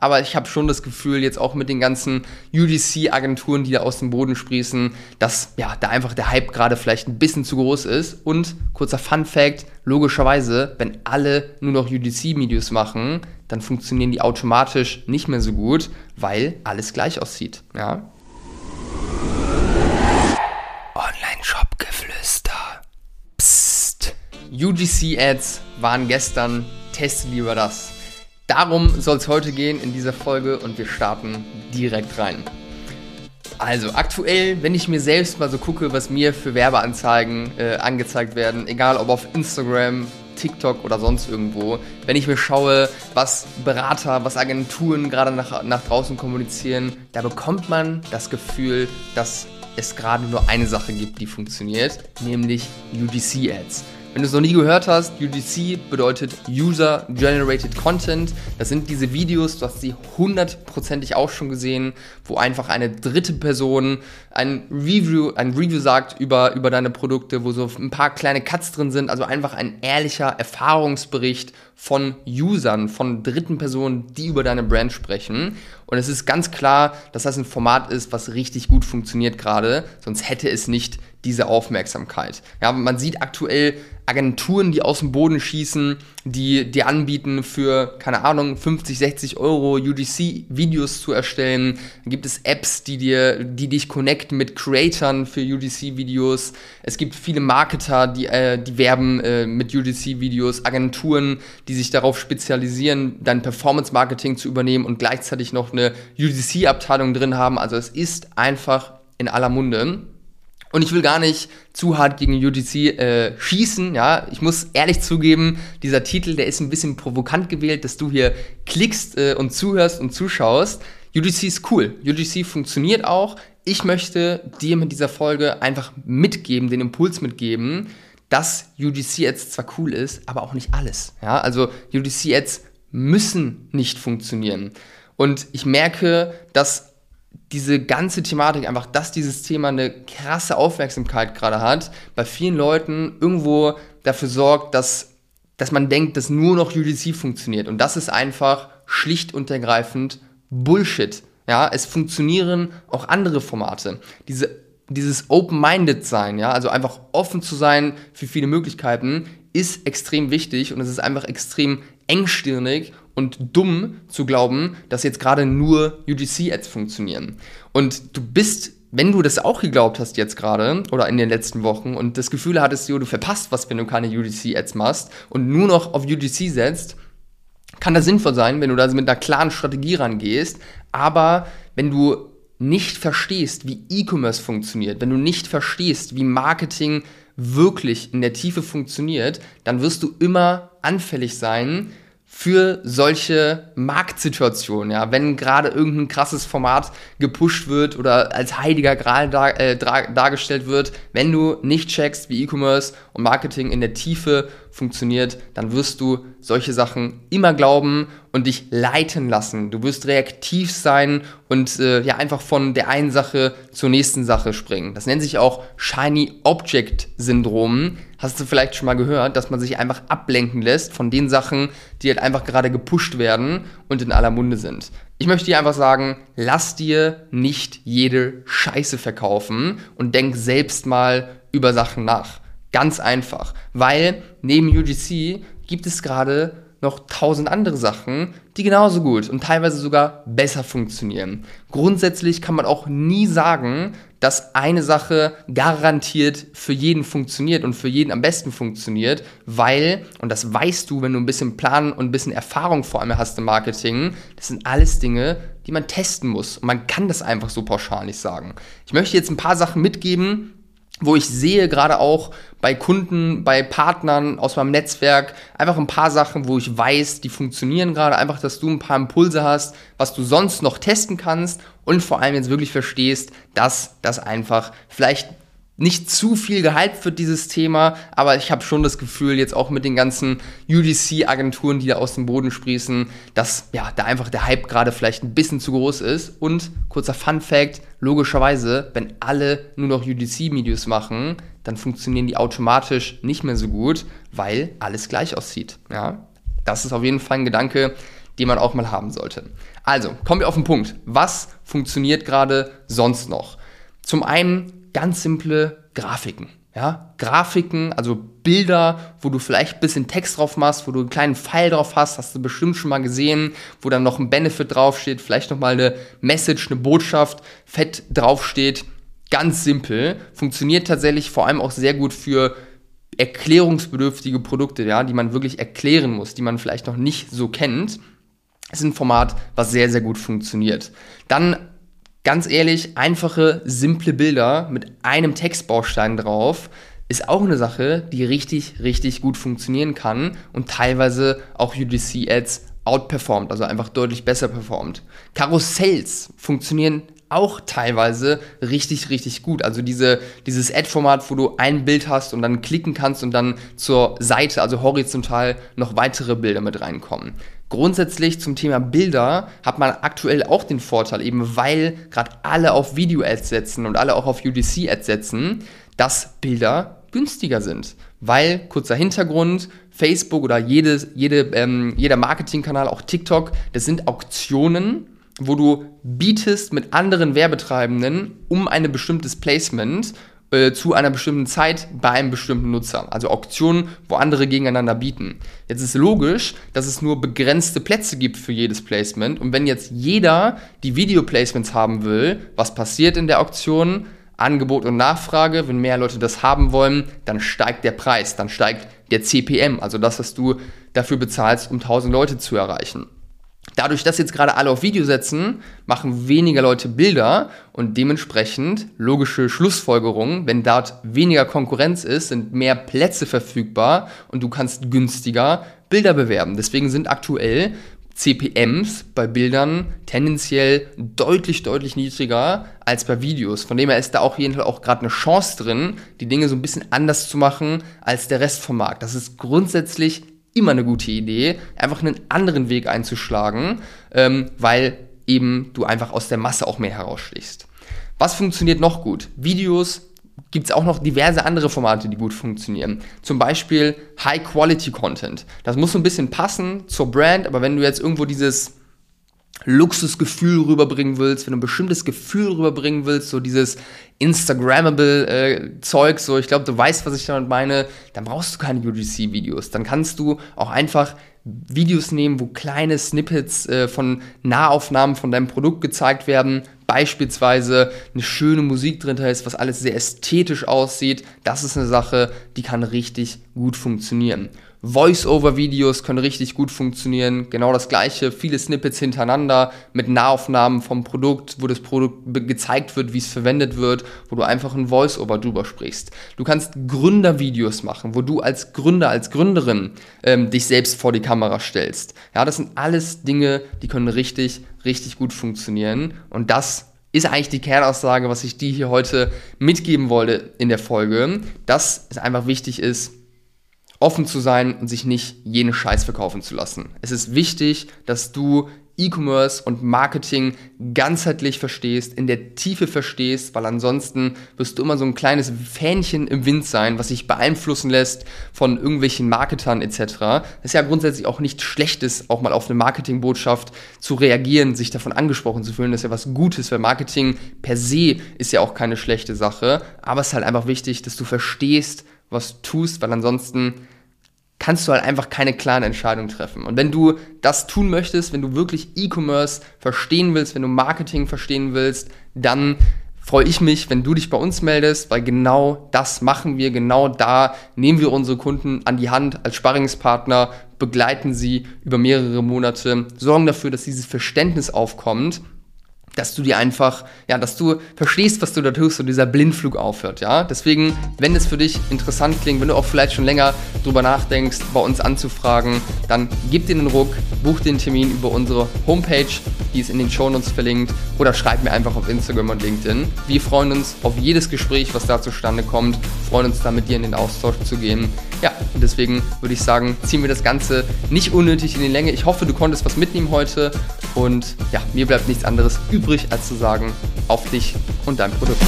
aber ich habe schon das Gefühl, jetzt auch mit den ganzen UGC-Agenturen, die da aus dem Boden sprießen, dass ja, da einfach der Hype gerade vielleicht ein bisschen zu groß ist. Und kurzer Fun-Fact: logischerweise, wenn alle nur noch UGC-Videos machen, dann funktionieren die automatisch nicht mehr so gut, weil alles gleich aussieht. Ja? Online-Shop-Geflüster. Psst. UGC-Ads waren gestern, teste lieber das. Darum soll es heute gehen in dieser Folge und wir starten direkt rein. Also aktuell, wenn ich mir selbst mal so gucke, was mir für Werbeanzeigen äh, angezeigt werden, egal ob auf Instagram, TikTok oder sonst irgendwo, wenn ich mir schaue, was Berater, was Agenturen gerade nach, nach draußen kommunizieren, da bekommt man das Gefühl, dass es gerade nur eine Sache gibt, die funktioniert, nämlich UGC-Ads. Wenn du es noch nie gehört hast, UGC bedeutet User Generated Content. Das sind diese Videos, du hast sie hundertprozentig auch schon gesehen, wo einfach eine dritte Person ein Review, ein Review sagt über, über deine Produkte, wo so ein paar kleine Cuts drin sind. Also einfach ein ehrlicher Erfahrungsbericht von Usern, von dritten Personen, die über deine Brand sprechen. Und es ist ganz klar, dass das ein Format ist, was richtig gut funktioniert gerade, sonst hätte es nicht diese Aufmerksamkeit. Ja, man sieht aktuell Agenturen, die aus dem Boden schießen, die dir anbieten, für, keine Ahnung, 50, 60 Euro UGC-Videos zu erstellen. Dann gibt es Apps, die dir, die dich connecten mit Creatern für UGC-Videos. Es gibt viele Marketer, die, äh, die werben äh, mit UGC-Videos, Agenturen, die sich darauf spezialisieren, dein Performance-Marketing zu übernehmen und gleichzeitig noch eine UGC-Abteilung drin haben. Also es ist einfach in aller Munde. Und ich will gar nicht zu hart gegen UGC äh, schießen, ja. Ich muss ehrlich zugeben, dieser Titel, der ist ein bisschen provokant gewählt, dass du hier klickst äh, und zuhörst und zuschaust. UGC ist cool. UGC funktioniert auch. Ich möchte dir mit dieser Folge einfach mitgeben, den Impuls mitgeben, dass UGC jetzt zwar cool ist, aber auch nicht alles. Ja, also UGC Ads müssen nicht funktionieren. Und ich merke, dass diese ganze Thematik, einfach, dass dieses Thema eine krasse Aufmerksamkeit gerade hat, bei vielen Leuten irgendwo dafür sorgt, dass, dass man denkt, dass nur noch UGC funktioniert. Und das ist einfach schlicht und ergreifend Bullshit. Ja, es funktionieren auch andere Formate. Diese, dieses Open-Minded sein, ja, also einfach offen zu sein für viele Möglichkeiten, ist extrem wichtig und es ist einfach extrem engstirnig und dumm zu glauben, dass jetzt gerade nur UGC-Ads funktionieren. Und du bist, wenn du das auch geglaubt hast jetzt gerade oder in den letzten Wochen und das Gefühl hattest, du verpasst was, wenn du keine UGC-Ads machst und nur noch auf UGC setzt, kann das sinnvoll sein, wenn du da mit einer klaren Strategie rangehst. Aber wenn du nicht verstehst, wie E-Commerce funktioniert, wenn du nicht verstehst, wie Marketing wirklich in der Tiefe funktioniert, dann wirst du immer anfällig sein für solche Marktsituationen, ja, wenn gerade irgendein krasses Format gepusht wird oder als heiliger Gral dar, äh, dargestellt wird, wenn du nicht checkst, wie E-Commerce und Marketing in der Tiefe funktioniert, dann wirst du solche Sachen immer glauben und dich leiten lassen. Du wirst reaktiv sein und äh, ja einfach von der einen Sache zur nächsten Sache springen. Das nennt sich auch Shiny Object Syndrom. Hast du vielleicht schon mal gehört, dass man sich einfach ablenken lässt von den Sachen, die halt einfach gerade gepusht werden und in aller Munde sind. Ich möchte dir einfach sagen, lass dir nicht jede Scheiße verkaufen und denk selbst mal über Sachen nach. Ganz einfach. Weil neben UGC gibt es gerade noch tausend andere Sachen, die genauso gut und teilweise sogar besser funktionieren. Grundsätzlich kann man auch nie sagen, dass eine Sache garantiert für jeden funktioniert und für jeden am besten funktioniert, weil, und das weißt du, wenn du ein bisschen Plan und ein bisschen Erfahrung vor allem hast im Marketing, das sind alles Dinge, die man testen muss. Und man kann das einfach so pauschal nicht sagen. Ich möchte jetzt ein paar Sachen mitgeben, wo ich sehe, gerade auch bei Kunden, bei Partnern aus meinem Netzwerk, einfach ein paar Sachen, wo ich weiß, die funktionieren gerade, einfach, dass du ein paar Impulse hast, was du sonst noch testen kannst und vor allem jetzt wirklich verstehst, dass das einfach vielleicht nicht zu viel gehypt wird, dieses Thema, aber ich habe schon das Gefühl, jetzt auch mit den ganzen UGC-Agenturen, die da aus dem Boden sprießen, dass ja, da einfach der Hype gerade vielleicht ein bisschen zu groß ist. Und kurzer Fun-Fact: logischerweise, wenn alle nur noch UGC-Videos machen, dann funktionieren die automatisch nicht mehr so gut, weil alles gleich aussieht. Ja? Das ist auf jeden Fall ein Gedanke, den man auch mal haben sollte. Also, kommen wir auf den Punkt. Was funktioniert gerade sonst noch? Zum einen ganz simple Grafiken. Ja, Grafiken, also Bilder, wo du vielleicht ein bisschen Text drauf machst, wo du einen kleinen Pfeil drauf hast, hast du bestimmt schon mal gesehen, wo dann noch ein Benefit draufsteht, vielleicht nochmal eine Message, eine Botschaft fett draufsteht. Ganz simpel, funktioniert tatsächlich vor allem auch sehr gut für erklärungsbedürftige Produkte, ja, die man wirklich erklären muss, die man vielleicht noch nicht so kennt. Das ist ein Format, was sehr, sehr gut funktioniert. Dann ganz ehrlich, einfache, simple Bilder mit einem Textbaustein drauf ist auch eine Sache, die richtig, richtig gut funktionieren kann und teilweise auch UGC-Ads outperformt, also einfach deutlich besser performt. Karussells funktionieren auch teilweise richtig, richtig gut. Also diese, dieses Ad-Format, wo du ein Bild hast und dann klicken kannst und dann zur Seite, also horizontal, noch weitere Bilder mit reinkommen. Grundsätzlich zum Thema Bilder hat man aktuell auch den Vorteil, eben weil gerade alle auf Video-Ads setzen und alle auch auf UDC-Ads setzen, dass Bilder günstiger sind. Weil, kurzer Hintergrund, Facebook oder jedes, jede, ähm, jeder Marketingkanal, auch TikTok, das sind Auktionen, wo du bietest mit anderen Werbetreibenden um ein bestimmtes Placement äh, zu einer bestimmten Zeit bei einem bestimmten Nutzer. Also Auktionen, wo andere gegeneinander bieten. Jetzt ist logisch, dass es nur begrenzte Plätze gibt für jedes Placement. Und wenn jetzt jeder die Video-Placements haben will, was passiert in der Auktion? Angebot und Nachfrage, wenn mehr Leute das haben wollen, dann steigt der Preis, dann steigt der CPM, also das, was du dafür bezahlst, um 1000 Leute zu erreichen. Dadurch, dass jetzt gerade alle auf Video setzen, machen weniger Leute Bilder und dementsprechend logische Schlussfolgerungen, wenn dort weniger Konkurrenz ist, sind mehr Plätze verfügbar und du kannst günstiger Bilder bewerben. Deswegen sind aktuell CPMs bei Bildern tendenziell deutlich, deutlich niedriger als bei Videos. Von dem her ist da auch jeden Fall auch gerade eine Chance drin, die Dinge so ein bisschen anders zu machen als der Rest vom Markt. Das ist grundsätzlich immer eine gute Idee, einfach einen anderen Weg einzuschlagen, ähm, weil eben du einfach aus der Masse auch mehr herausstichst. Was funktioniert noch gut? Videos gibt es auch noch diverse andere Formate, die gut funktionieren. Zum Beispiel High-Quality-Content. Das muss so ein bisschen passen zur Brand, aber wenn du jetzt irgendwo dieses Luxusgefühl rüberbringen willst, wenn du ein bestimmtes Gefühl rüberbringen willst, so dieses Instagrammable äh, Zeug, so ich glaube, du weißt, was ich damit meine, dann brauchst du keine UGC-Videos. Dann kannst du auch einfach Videos nehmen, wo kleine Snippets äh, von Nahaufnahmen von deinem Produkt gezeigt werden, beispielsweise eine schöne Musik drin ist, was alles sehr ästhetisch aussieht. Das ist eine Sache, die kann richtig gut funktionieren. Voice-over-Videos können richtig gut funktionieren. Genau das gleiche, viele Snippets hintereinander mit Nahaufnahmen vom Produkt, wo das Produkt gezeigt wird, wie es verwendet wird, wo du einfach ein Voice-over drüber sprichst. Du kannst Gründervideos machen, wo du als Gründer, als Gründerin ähm, dich selbst vor die Kamera stellst. Ja, das sind alles Dinge, die können richtig, richtig gut funktionieren. Und das ist eigentlich die Kernaussage, was ich dir hier heute mitgeben wollte in der Folge, dass es einfach wichtig ist, offen zu sein und sich nicht jene Scheiß verkaufen zu lassen. Es ist wichtig, dass du E-Commerce und Marketing ganzheitlich verstehst, in der Tiefe verstehst, weil ansonsten wirst du immer so ein kleines Fähnchen im Wind sein, was sich beeinflussen lässt von irgendwelchen Marketern etc. Das ist ja grundsätzlich auch nichts Schlechtes, auch mal auf eine Marketingbotschaft zu reagieren, sich davon angesprochen zu fühlen. Das ist ja was Gutes, weil Marketing per se ist ja auch keine schlechte Sache. Aber es ist halt einfach wichtig, dass du verstehst, was tust, weil ansonsten kannst du halt einfach keine klaren Entscheidungen treffen. Und wenn du das tun möchtest, wenn du wirklich E-Commerce verstehen willst, wenn du Marketing verstehen willst, dann freue ich mich, wenn du dich bei uns meldest, weil genau das machen wir, genau da nehmen wir unsere Kunden an die Hand als Sparringspartner, begleiten sie über mehrere Monate, sorgen dafür, dass dieses Verständnis aufkommt dass du dir einfach, ja, dass du verstehst, was du da tust und dieser Blindflug aufhört, ja. Deswegen, wenn es für dich interessant klingt, wenn du auch vielleicht schon länger drüber nachdenkst, bei uns anzufragen, dann gib dir einen Ruck, buch den Termin über unsere Homepage, die ist in den Shownotes verlinkt, oder schreib mir einfach auf Instagram und LinkedIn. Wir freuen uns auf jedes Gespräch, was da zustande kommt, freuen uns da mit dir in den Austausch zu gehen. Ja, und deswegen würde ich sagen, ziehen wir das Ganze nicht unnötig in die Länge. Ich hoffe, du konntest was mitnehmen heute und ja, mir bleibt nichts anderes übrig, als zu sagen, auf dich und dein Produkt.